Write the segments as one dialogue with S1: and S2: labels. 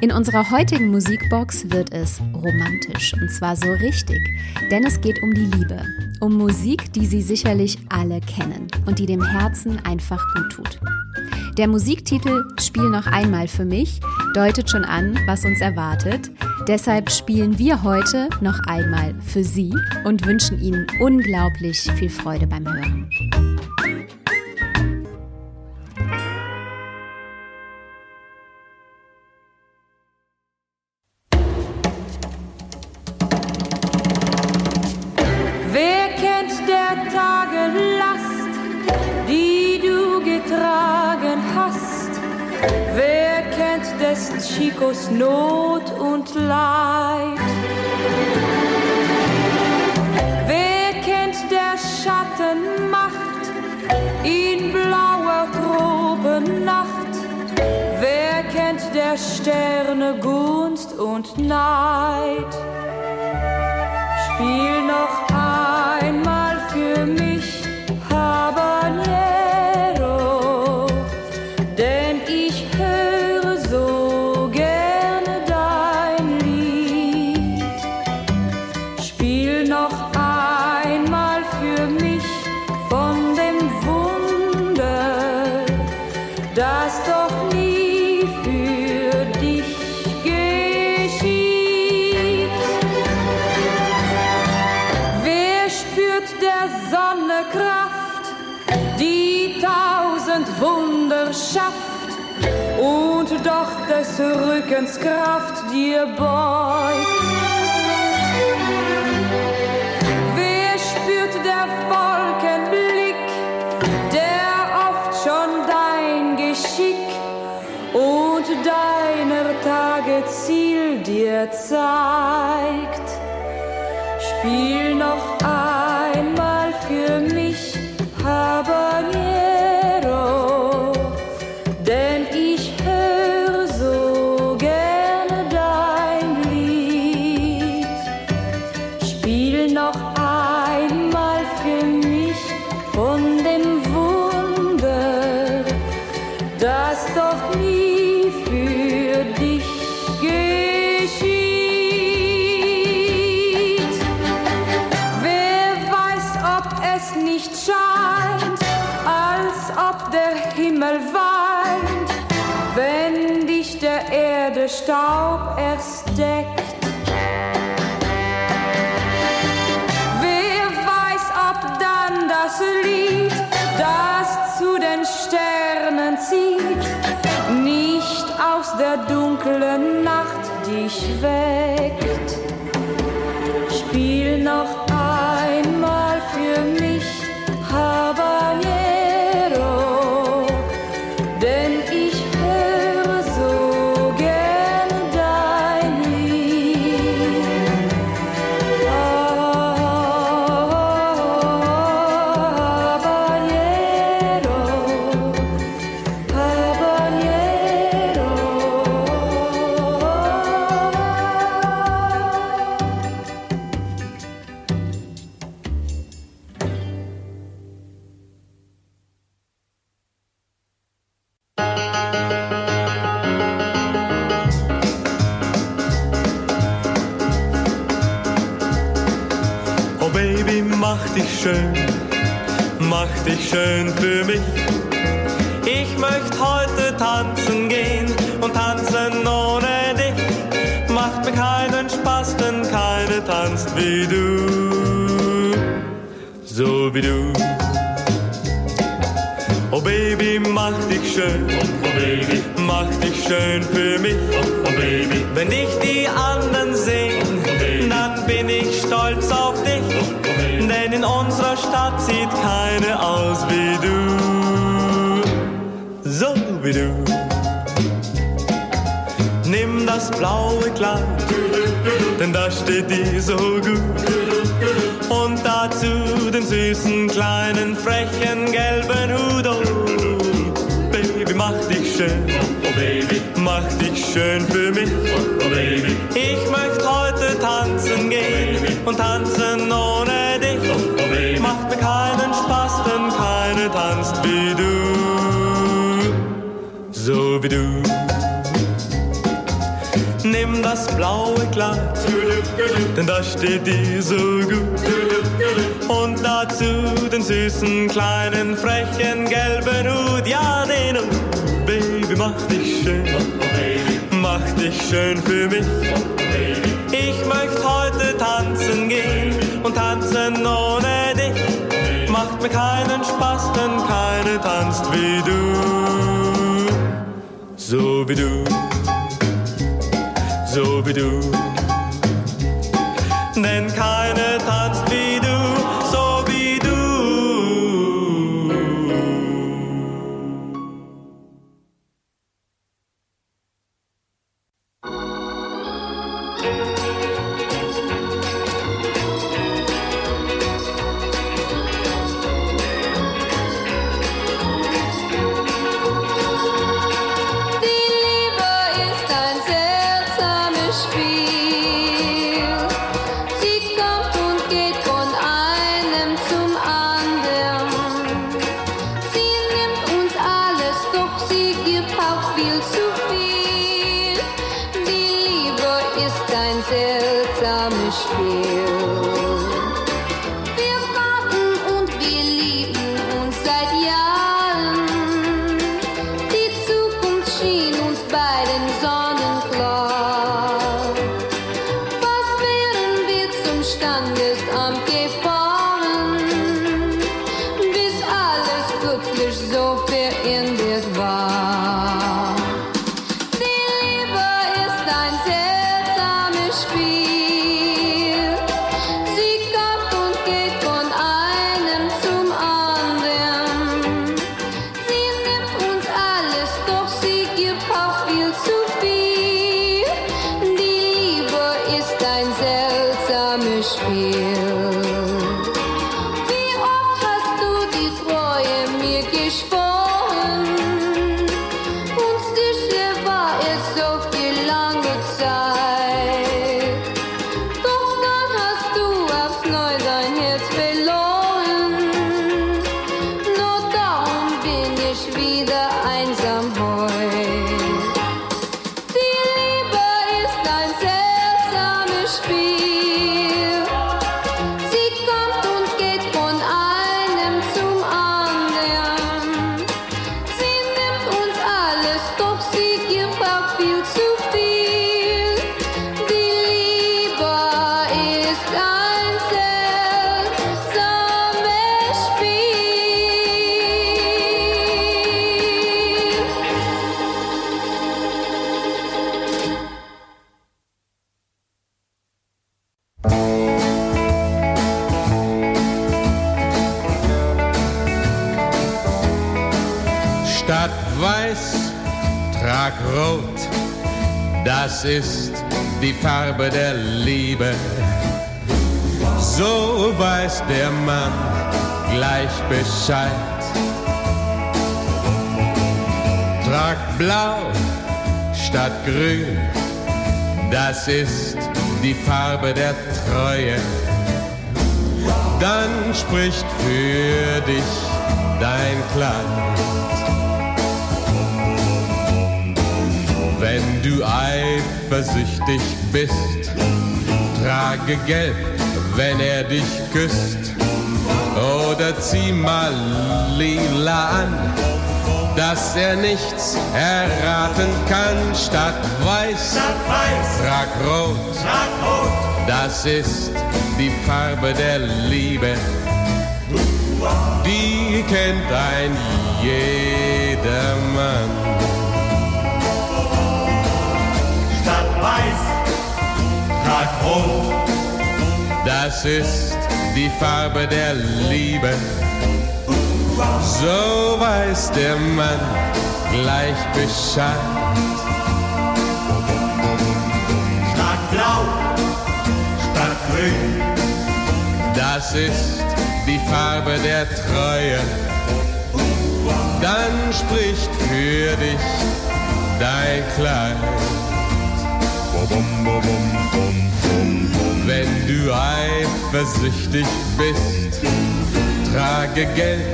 S1: In unserer heutigen Musikbox wird es romantisch und zwar so richtig, denn es geht um die Liebe, um Musik, die Sie sicherlich alle kennen und die dem Herzen einfach gut tut. Der Musiktitel Spiel noch einmal für mich deutet schon an, was uns erwartet. Deshalb spielen wir heute noch einmal für Sie und wünschen Ihnen unglaublich viel Freude beim Hören.
S2: Chicos Not und Leid? Wer kennt der Schatten Macht in blauer Tropennacht? Wer kennt der Sterne Gunst und Neid? Spiel noch Wunder schafft und doch des Rückens Kraft dir beugt? Wer spürt der Wolkenblick, der oft schon dein Geschick und deiner Tage Ziel dir zeigt? Spiel noch Lied, das zu den Sternen zieht, nicht aus der dunklen Nacht dich weckt.
S3: Schön, mach dich schön für mich. Ich möchte heute tanzen gehen und tanzen ohne dich. Macht mir keinen Spaß, denn keine tanzt wie du, so wie du. Oh Baby, mach dich schön, oh Baby, mach dich schön für mich. Oh Baby, wenn dich die anderen sehen, bin ich stolz auf dich. Denn in unserer Stadt sieht keine aus wie du, so wie du. Nimm das blaue Kleid, denn das steht dir so gut. Und dazu
S4: den süßen, kleinen, frechen, gelben Hut. Oh, Baby, mach dich schön.
S5: Oh Baby,
S4: Mach dich schön für mich. Ich möchte heute tanzen gehen und tanzen ohne dich. Macht mir keinen Spaß, denn keine tanzt wie du. So wie du. Nimm das blaue Kleid, denn das steht dir so gut. Und dazu den süßen, kleinen, frechen, gelben Hut. Ja, den Hut. Mach dich schön. Mach dich schön für mich. Ich möchte heute tanzen gehen und tanzen ohne dich. Macht mir keinen Spaß, denn keine tanzt wie du. So wie du. So wie du. Denn keine tanzt
S6: Statt weiß, trag rot, das ist die Farbe der Liebe. So weiß der Mann gleich Bescheid. Trag blau statt grün, das ist die Farbe der Treue. Dann spricht für dich dein Kleid. Wenn du eifersüchtig bist, trage gelb, wenn er dich küsst. Oder zieh mal lila an, dass er nichts erraten kann. Statt weiß, trag rot, das ist die Farbe der Liebe. Die kennt ein jedermann.
S5: statt weiß, trag rot,
S6: Das ist die Farbe der Liebe. So weiß der Mann gleich Bescheid.
S5: statt blau, statt grün,
S6: Das ist die Farbe der Treue. Dann spricht für dich dein Kleid. Wenn du eifersüchtig bist, trage Geld,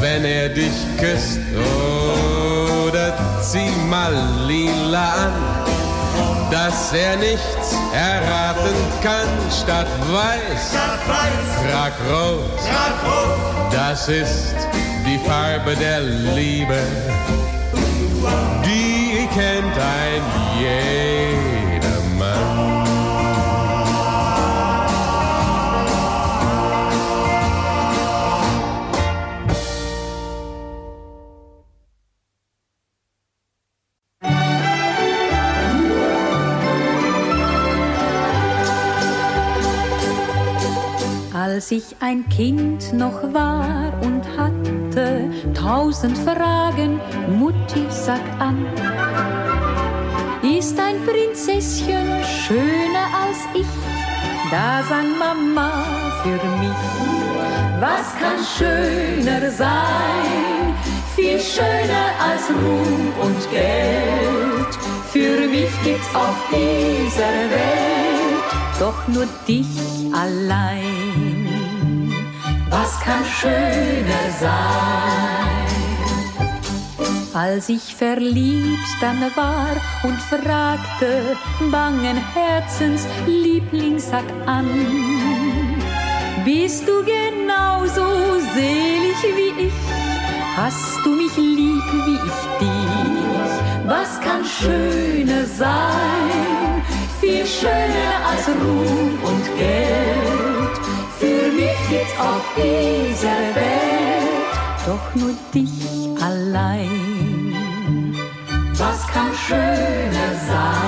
S6: wenn er dich küsst. Oder zieh mal lila an, dass er nichts erraten kann. Statt weiß, trag rot, das ist die Farbe der Liebe. Die kennt ein jedermann.
S2: Als ich ein Kind noch war und hatte tausend Fragen, Mutti, sag an, ist ein Prinzesschen schöner als ich? Da sang Mama für mich, was kann schöner sein? Viel schöner als Ruhm und Geld. Für mich gibt's auf dieser Welt doch nur dich allein. Was kann schöner sein? Als ich verliebt dann war und fragte, bangen Herzens, Liebling, sag an, bist du genauso selig wie ich? Hast du mich lieb wie ich dich? Was kann schöner sein? Viel schöner als Ruhm und Geld. Auf dieser Welt doch nur dich allein. Was kann schöner sein?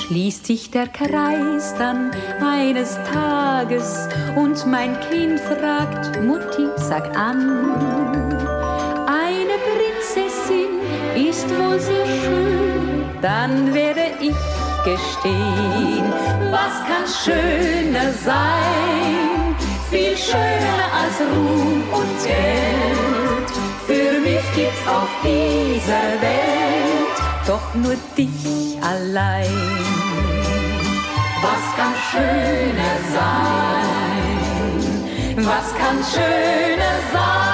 S2: Schließt sich der Kreis dann eines Tages und mein Kind fragt, Mutti, sag an, eine Prinzessin ist wohl sehr schön, dann werde ich gestehen, was kann schöner sein, viel schöner als Ruhm und Geld. Für mich gibt's auf dieser Welt doch nur dich allein. Was kann schöner sein? Was kann schöner sein?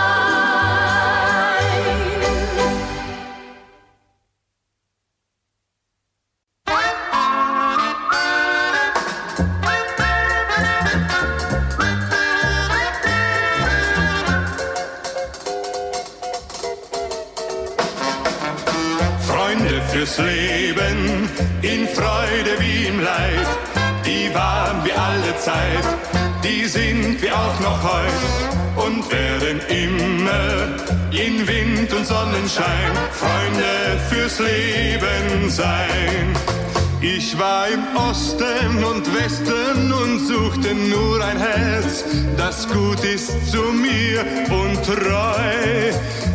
S7: Fürs Leben, in Freude wie im Leid, die waren wir alle Zeit, die sind wir auch noch heut und werden immer in Wind und Sonnenschein Freunde fürs Leben sein. Ich war im Osten und Westen und suchte nur ein Herz, das gut ist zu mir und treu.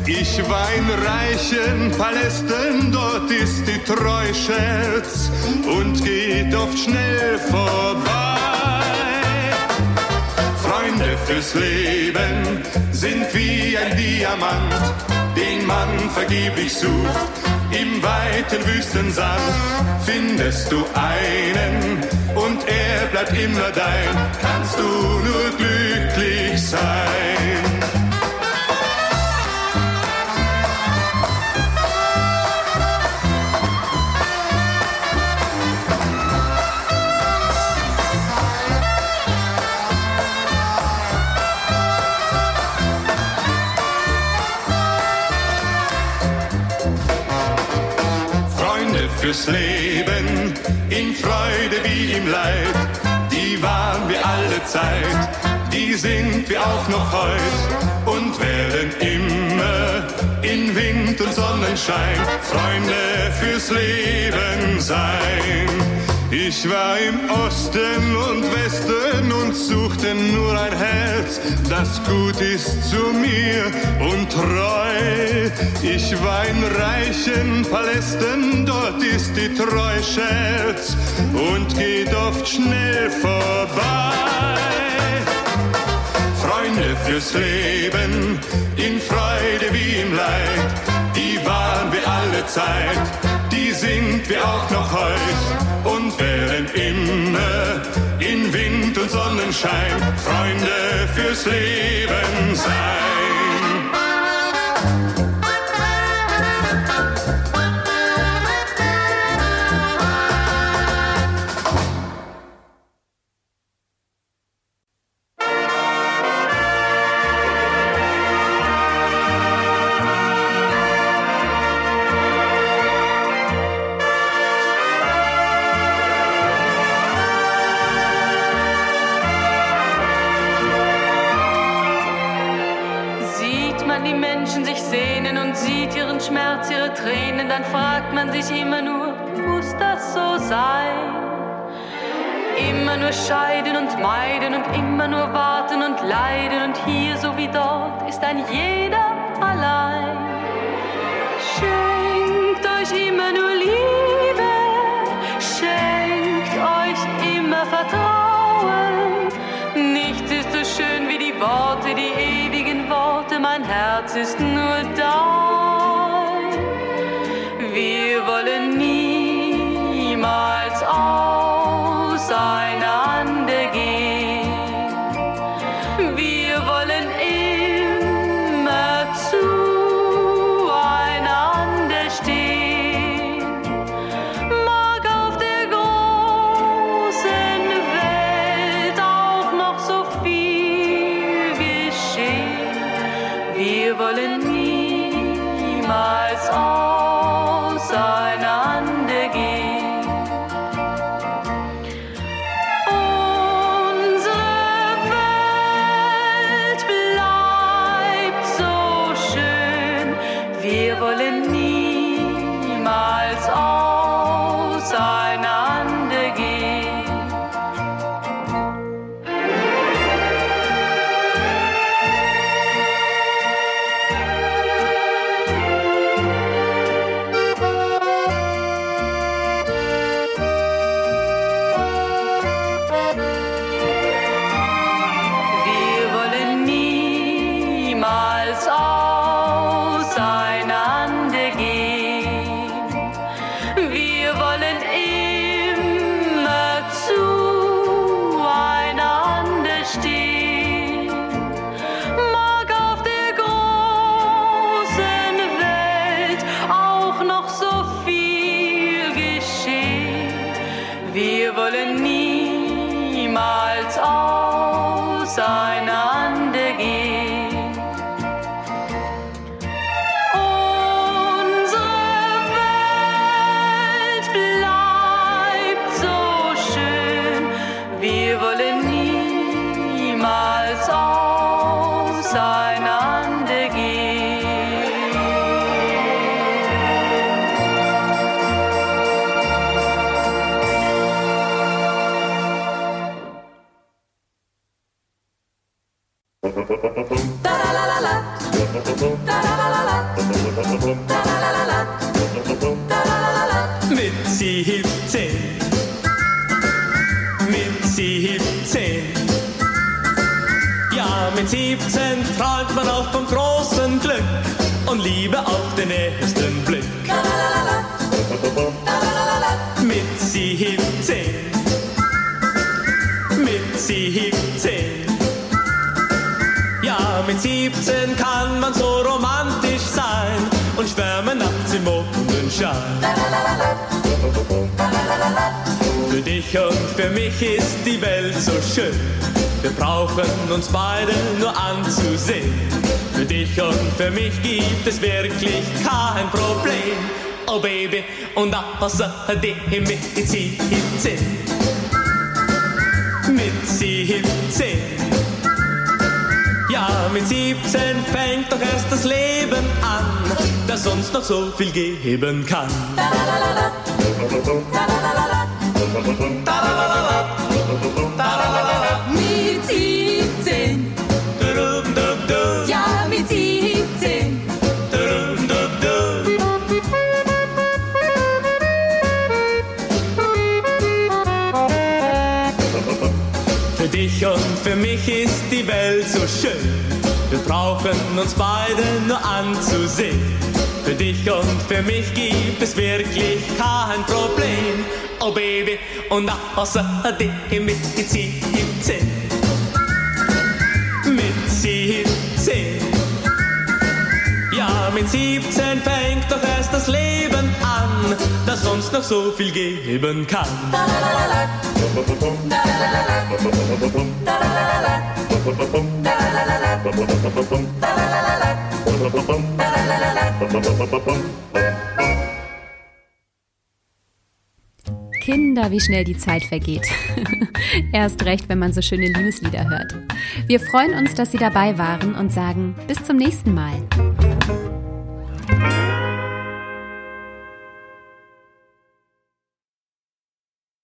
S7: Ich war in reichen Palästen, dort ist die Treu Scherz und geht oft schnell vorbei. Freunde fürs Leben sind wie ein Diamant, den man vergeblich sucht. Im weiten Wüstensand findest du einen und er bleibt immer dein, kannst du nur glücklich sein. Fürs Leben, in Freude wie im Leid, die waren wir alle Zeit, die sind wir auch noch heut und werden immer in Wind und Sonnenschein Freunde fürs Leben sein. Ich war im Osten und Westen und suchte nur ein Herz, das gut ist zu mir und treu. Ich war in reichen Palästen, dort ist die Treu Scherz und geht oft schnell vorbei. Freunde fürs Leben, in Freude wie im Leid, die waren wir alle Zeit, sind wir auch noch heut und werden immer in Wind und Sonnenschein Freunde fürs Leben sein.
S8: Sieht ihren Schmerz, ihre Tränen, dann fragt man sich immer nur, muss das so sein? Immer nur scheiden und meiden und immer nur warten und leiden und hier so wie dort ist ein jeder allein. Schenkt euch immer nur Liebe, schenkt euch immer Vertrauen. Nichts ist so schön wie die Worte, die ewigen Worte, mein Herz ist nur dein.
S3: Mit 17. Ja, mit 17 kann man so romantisch sein und schwärmen nachts im Mondenschein. Für dich und für mich ist die Welt so schön. Wir brauchen uns beide nur anzusehen. Für dich und für mich gibt es wirklich kein Problem. Oh Baby, und außerdem mit 17. Mit 17. Ja, mit 17 fängt doch erst das Leben an, das uns noch so viel geben kann.
S5: Mit 17, ja mit 17.
S3: Für mich ist die Welt so schön. Wir brauchen uns beide nur anzusehen. Für dich und für mich gibt es wirklich kein Problem. Oh Baby, und außerdem mit 17. Mit 17. Ja, mit 17 fängt doch erst das Leben noch so viel geben kann.
S1: Kinder, wie schnell die Zeit vergeht. Erst recht, wenn man so schöne Liebeslieder hört. Wir freuen uns, dass Sie dabei waren und sagen bis zum nächsten Mal.